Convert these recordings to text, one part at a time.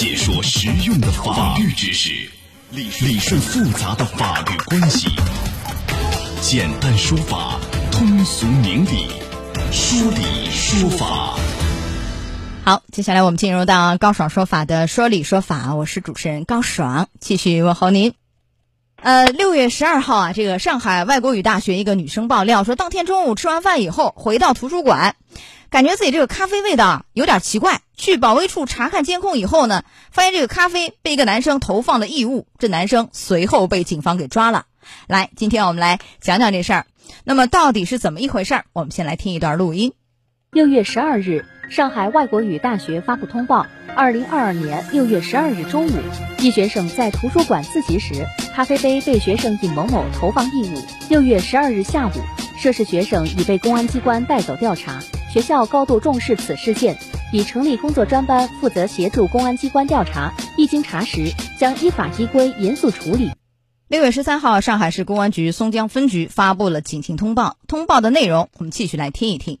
解说实用的法律知识，理理顺复杂的法律关系，简单说法，通俗明理，说理说法。好，接下来我们进入到高爽说法的说理说法，我是主持人高爽，继续问候您。呃，六月十二号啊，这个上海外国语大学一个女生爆料说，当天中午吃完饭以后回到图书馆，感觉自己这个咖啡味道有点奇怪。去保卫处查看监控以后呢，发现这个咖啡被一个男生投放了异物，这男生随后被警方给抓了。来，今天我们来讲讲这事儿。那么到底是怎么一回事儿？我们先来听一段录音。六月十二日，上海外国语大学发布通报：二零二二年六月十二日中午，一学生在图书馆自习时，咖啡杯被学生尹某某投放异物。六月十二日下午，涉事学生已被公安机关带走调查。学校高度重视此事件，已成立工作专班，负责协助公安机关调查。一经查实，将依法依规严肃处理。六月十三号，上海市公安局松江分局发布了警情通报。通报的内容，我们继续来听一听。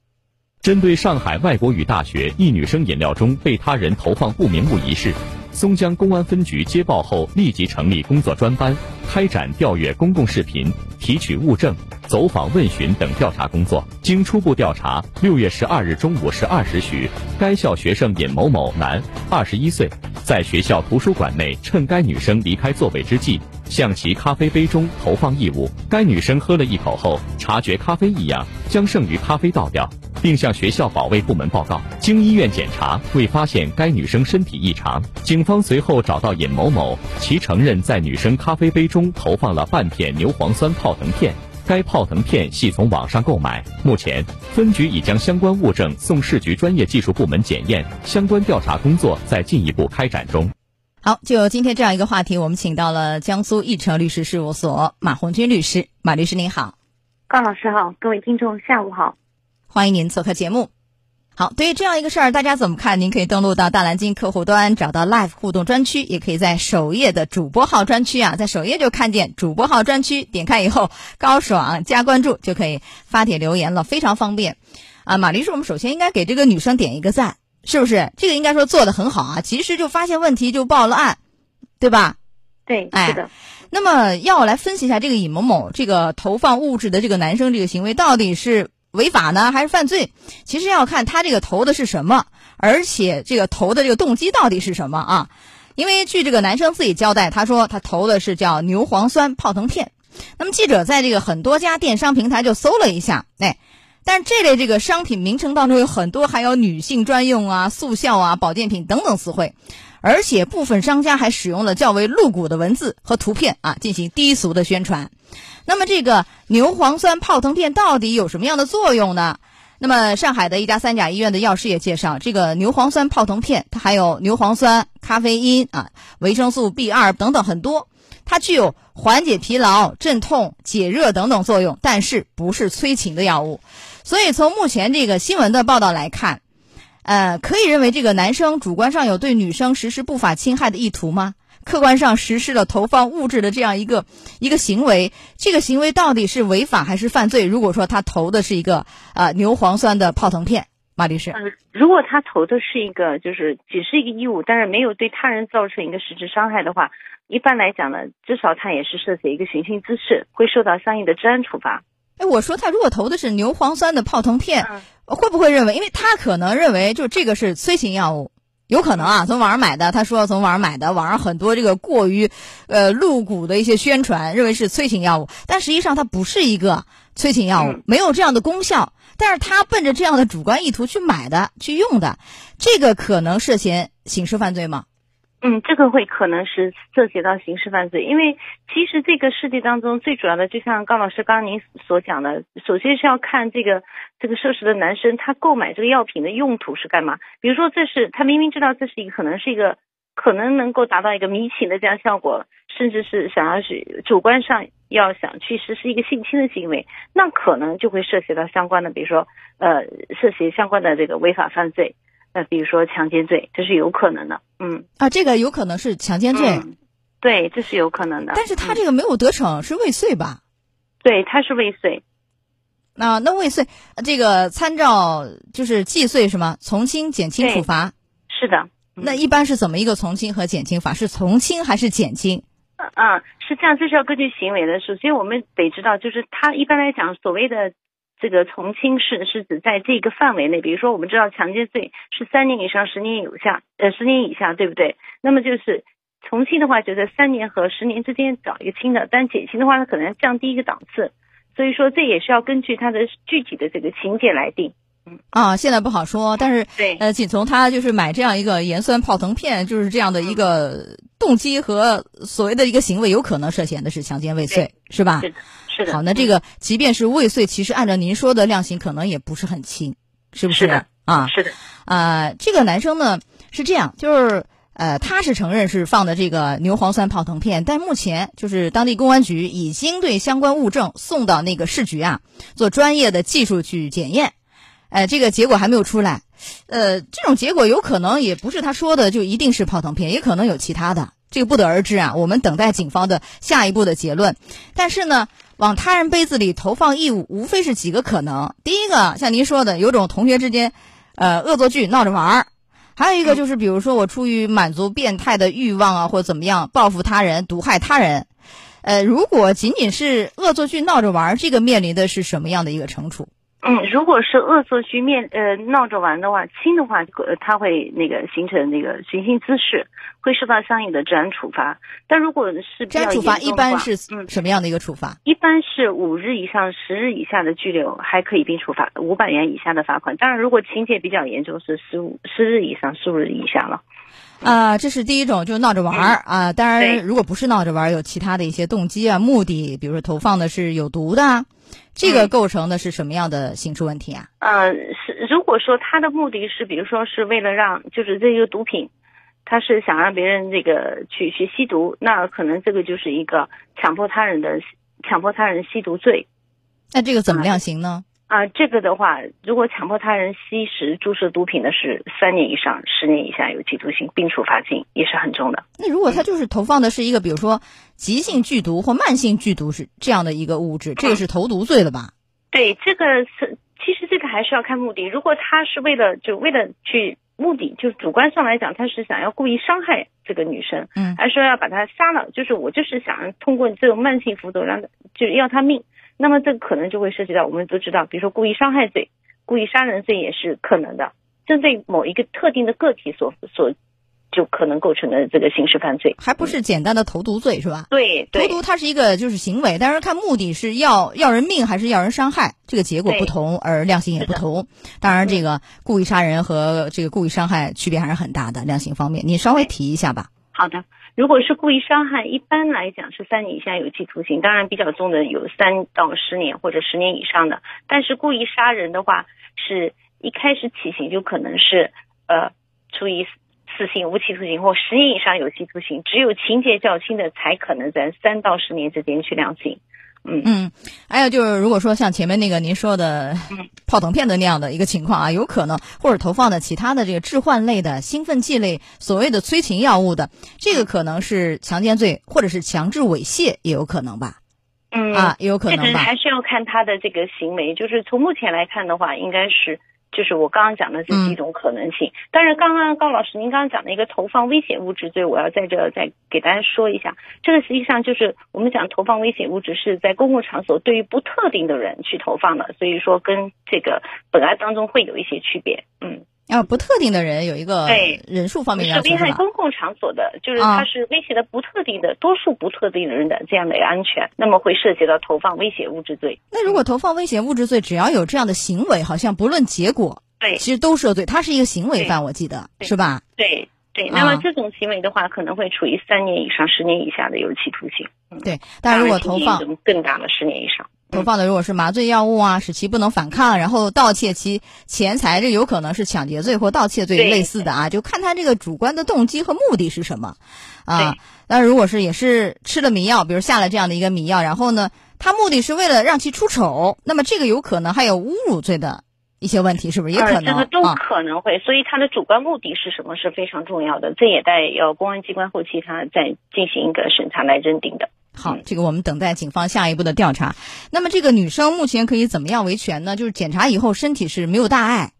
针对上海外国语大学一女生饮料中被他人投放不明物一事，松江公安分局接报后立即成立工作专班，开展调阅公共视频、提取物证、走访问询等调查工作。经初步调查，六月十二日中午十二时许，该校学生尹某某，男，二十一岁，在学校图书馆内趁该女生离开座位之际，向其咖啡杯中投放异物。该女生喝了一口后，察觉咖啡异样，将剩余咖啡倒掉。并向学校保卫部门报告。经医院检查，未发现该女生身体异常。警方随后找到尹某某，其承认在女生咖啡杯中投放了半片牛磺酸泡腾片，该泡腾片系从网上购买。目前，分局已将相关物证送市局专业技术部门检验，相关调查工作在进一步开展中。好，就今天这样一个话题，我们请到了江苏义成律师事务所马红军律师。马律师您好，高老师好，各位听众下午好。欢迎您做客节目。好，对于这样一个事儿，大家怎么看？您可以登录到大蓝鲸客户端，找到 Live 互动专区，也可以在首页的主播号专区啊，在首页就看见主播号专区，点开以后，高爽加关注就可以发帖留言了，非常方便。啊，马律师，我们首先应该给这个女生点一个赞，是不是？这个应该说做的很好啊，及时就发现问题就报了案，对吧？对，是的。那么要来分析一下这个尹某某这个投放物质的这个男生这个行为到底是。违法呢还是犯罪？其实要看他这个投的是什么，而且这个投的这个动机到底是什么啊？因为据这个男生自己交代，他说他投的是叫牛磺酸泡腾片。那么记者在这个很多家电商平台就搜了一下，哎，但这类这个商品名称当中有很多含有女性专用啊、速效啊、保健品等等词汇，而且部分商家还使用了较为露骨的文字和图片啊进行低俗的宣传。那么这个牛磺酸泡腾片到底有什么样的作用呢？那么上海的一家三甲医院的药师也介绍，这个牛磺酸泡腾片它含有牛磺酸、咖啡因啊、维生素 B 二等等很多，它具有缓解疲劳、镇痛、解热等等作用，但是不是催情的药物。所以从目前这个新闻的报道来看，呃，可以认为这个男生主观上有对女生实施不法侵害的意图吗？客观上实施了投放物质的这样一个一个行为，这个行为到底是违法还是犯罪？如果说他投的是一个啊牛磺酸的泡腾片，马律师，嗯，如果他投的是一个就是只是一个异物，但是没有对他人造成一个实质伤害的话，一般来讲呢，至少他也是涉嫌一个寻衅滋事，会受到相应的治安处罚。哎，我说他如果投的是牛磺酸的泡腾片，会不会认为，因为他可能认为就这个是催情药物？有可能啊，从网上买的。他说从网上买的，网上很多这个过于，呃，露骨的一些宣传，认为是催情药物，但实际上它不是一个催情药物，没有这样的功效。但是他奔着这样的主观意图去买的、去用的，这个可能涉嫌刑事犯罪吗？嗯，这个会可能是涉及到刑事犯罪，因为其实这个事件当中最主要的，就像高老师刚刚您所讲的，首先是要看这个这个涉事的男生他购买这个药品的用途是干嘛。比如说，这是他明明知道这是一个可能是一个可能能够达到一个迷情的这样效果，甚至是想要去主观上要想去实施一个性侵的行为，那可能就会涉及到相关的，比如说呃涉嫌相关的这个违法犯罪。那比如说强奸罪，这是有可能的，嗯啊，这个有可能是强奸罪，对，这是有可能的。但是他这个没有得逞，是未遂吧？对，他是未遂。那那未遂，这个参照就是既遂是吗？从轻减轻处罚。是的。那一般是怎么一个从轻和减轻法？是从轻还是减轻？嗯，是这样，这是要根据行为的。首先，我们得知道，就是他一般来讲，所谓的这个从轻是是指在这个范围内，比如说，我们知道强奸罪是三年以上十年有下，呃，十年以下，对不对？那么就是从轻的话，就在三年和十年之间找一个轻的，但减轻的话，它可能降低一个档次。所以说，这也是要根据它的具体的这个情节来定。啊，现在不好说，但是对，呃，仅从他就是买这样一个盐酸泡腾片，就是这样的一个动机和所谓的一个行为，有可能涉嫌的是强奸未遂，是吧？是的，是的。好，那这个即便是未遂，其实按照您说的量刑，可能也不是很轻，是不是？啊，是的。啊，这个男生呢是这样，就是呃，他是承认是放的这个牛磺酸泡腾片，但目前就是当地公安局已经对相关物证送到那个市局啊，做专业的技术去检验。哎，这个结果还没有出来，呃，这种结果有可能也不是他说的就一定是泡腾片，也可能有其他的，这个不得而知啊。我们等待警方的下一步的结论。但是呢，往他人杯子里投放异物，无非是几个可能。第一个，像您说的，有种同学之间，呃，恶作剧闹着玩儿；还有一个就是，比如说我出于满足变态的欲望啊，或者怎么样报复他人、毒害他人。呃，如果仅仅是恶作剧闹着玩儿，这个面临的是什么样的一个惩处？嗯，如果是恶作剧面呃闹着玩的话，轻的话，呃，他会那个形成那个寻衅滋事，会受到相应的治安处罚。但如果是治安处罚，一般是嗯什么样的一个处罚？一般是五日以上十日以下的拘留，还可以并处罚五百元以下的罚款。当然，如果情节比较严重，是十五十日以上十五日以下了。啊，这是第一种，就闹着玩儿啊。当然，如果不是闹着玩儿，有其他的一些动机啊、目的，比如说投放的是有毒的。这个构成的是什么样的刑事问题啊？嗯，是如果说他的目的是，比如说是为了让，就是这个毒品，他是想让别人这个去去吸毒，那可能这个就是一个强迫他人的强迫他人吸毒罪。那这个怎么量刑呢？啊，这个的话，如果强迫他人吸食、注射毒品的是三年以上十年以下有期徒刑，并处罚金，也是很重的。那如果他就是投放的是一个，比如说急性剧毒或慢性剧毒是这样的一个物质，这个是投毒罪了吧？对，这个是其实这个还是要看目的。如果他是为了就为了去目的，就主观上来讲，他是想要故意伤害这个女生，嗯，还是说要把她杀了？就是我就是想通过这种慢性服毒让就要她命。那么这个可能就会涉及到我们都知道，比如说故意伤害罪、故意杀人罪也是可能的，针对某一个特定的个体所所就可能构成的这个刑事犯罪，还不是简单的投毒罪是吧？对，投毒它是一个就是行为，但是看目的是要要人命还是要人伤害，这个结果不同而量刑也不同。当然，这个故意杀人和这个故意伤害区别还是很大的，量刑方面你稍微提一下吧。好的。如果是故意伤害，一般来讲是三年以下有期徒刑，当然比较重的有三到十年或者十年以上的。但是故意杀人的话，是一开始起刑就可能是呃处以死刑、无期徒刑或十年以上有期徒刑，只有情节较轻的才可能在三到十年之间去量刑。嗯嗯，还有就是，如果说像前面那个您说的泡腾片的那样的一个情况啊，有可能或者投放的其他的这个致幻类的兴奋剂类，所谓的催情药物的，这个可能是强奸罪或者是强制猥亵也有可能吧？嗯啊，也有可能吧？这个还是要看他的这个行为，就是从目前来看的话，应该是。就是我刚刚讲的这几种可能性，但是刚刚高老师您刚刚讲的一个投放危险物质罪，我要在这再给大家说一下，这个实际上就是我们讲投放危险物质是在公共场所对于不特定的人去投放的，所以说跟这个本案当中会有一些区别，嗯。啊，不特定的人有一个对人数方面是危害公共场所的，就是它是威胁的不特定的多数不特定的人的这样的安全，那么会涉及到投放危险物质罪。那如果投放危险物质罪，只要有这样的行为，好像不论结果，对，其实都涉罪，它是一个行为犯，我记得是吧？对对，那么这种行为的话，可能会处于三年以上十年以下的有期徒刑。对，但如果投放更大的十年以上。投放的如果是麻醉药物啊，使其不能反抗，然后盗窃其钱财，这有可能是抢劫罪或盗窃罪类似的啊，就看他这个主观的动机和目的是什么啊。那如果是也是吃了迷药，比如下了这样的一个迷药，然后呢，他目的是为了让其出丑，那么这个有可能还有侮辱罪的一些问题，是不是也可能？这个都可能会，所以他的主观目的是什么是非常重要的，这也待要公安机关后期他再进行一个审查来认定的。好，这个我们等待警方下一步的调查。那么这个女生目前可以怎么样维权呢？就是检查以后身体是没有大碍，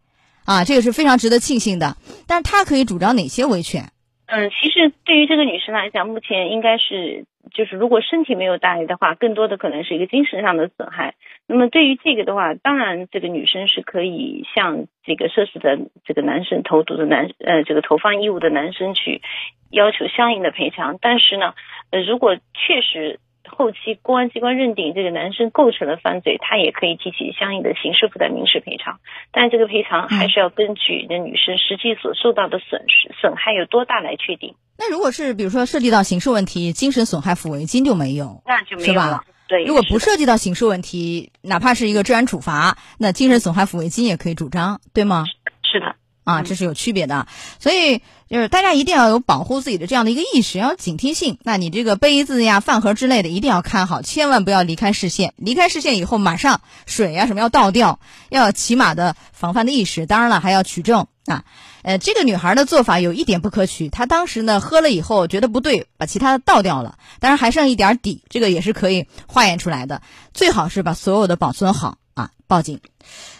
啊，这个是非常值得庆幸的。但是她可以主张哪些维权？嗯，其实对于这个女生来讲，目前应该是就是如果身体没有大碍的话，更多的可能是一个精神上的损害。那么对于这个的话，当然这个女生是可以向这个涉事的这个男生投毒的男呃这个投放异物的男生去要求相应的赔偿。但是呢，呃如果确实。后期公安机关认定这个男生构成了犯罪，他也可以提起相应的刑事附带民事赔偿，但这个赔偿还是要根据那女生实际所受到的损失损害有多大来确定。那如果是比如说涉及到刑事问题，精神损害抚慰金就没有，那就没有了。对，如果不涉及到刑事问题，哪怕是一个治安处罚，那精神损害抚慰金也可以主张，对吗？是的。啊，这是有区别的，所以就是大家一定要有保护自己的这样的一个意识，要警惕性。那你这个杯子呀、饭盒之类的，一定要看好，千万不要离开视线。离开视线以后，马上水呀什么要倒掉，要起码的防范的意识。当然了，还要取证啊。呃，这个女孩的做法有一点不可取，她当时呢喝了以后觉得不对，把其他的倒掉了，当然还剩一点底，这个也是可以化验出来的。最好是把所有的保存好啊，报警。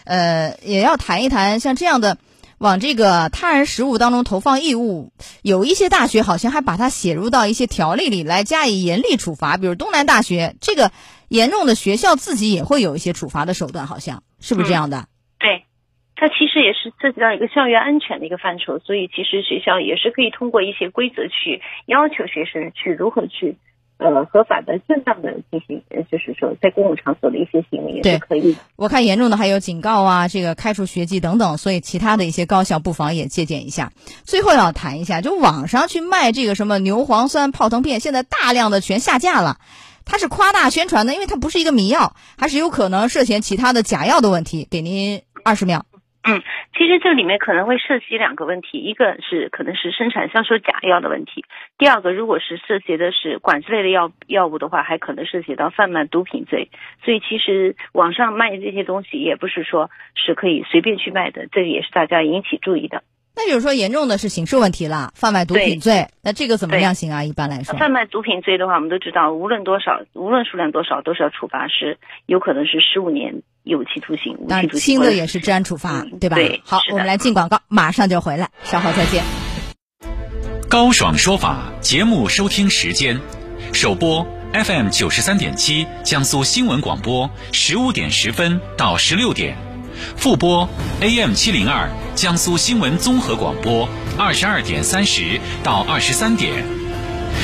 呃，也要谈一谈像这样的。往这个他人食物当中投放异物，有一些大学好像还把它写入到一些条例里来加以严厉处罚，比如东南大学，这个严重的学校自己也会有一些处罚的手段，好像是不是这样的？对，它其实也是涉及到一个校园安全的一个范畴，所以其实学校也是可以通过一些规则去要求学生去如何去。呃，合法的、正当的进行，就是说在公共场所的一些行为也是可以。我看严重的还有警告啊，这个开除学籍等等，所以其他的一些高校不妨也借鉴一下。最后要谈一下，就网上去卖这个什么牛磺酸泡腾片，现在大量的全下架了，它是夸大宣传的，因为它不是一个迷药，还是有可能涉嫌其他的假药的问题。给您二十秒。嗯，其实这里面可能会涉及两个问题，一个是可能是生产销售假药的问题，第二个如果是涉及的是管制类的药药物的话，还可能涉及到贩卖毒品罪。所以其实网上卖这些东西也不是说是可以随便去卖的，这个也是大家引起注意的。那就是说，严重的是刑事问题了，贩卖毒品罪。那这个怎么量刑啊？一般来说，贩卖毒品罪的话，我们都知道，无论多少，无论数量多少，都是要处罚，是有可能是十五年有期徒刑、无期徒刑。轻的也是治安处罚，对吧？对。好，我们来进广告，马上就回来，稍后再见。高爽说法节目收听时间：首播 FM 九十三点七，江苏新闻广播，十五点十分到十六点。复播 AM 七零二江苏新闻综合广播二十二点三十到二十三点，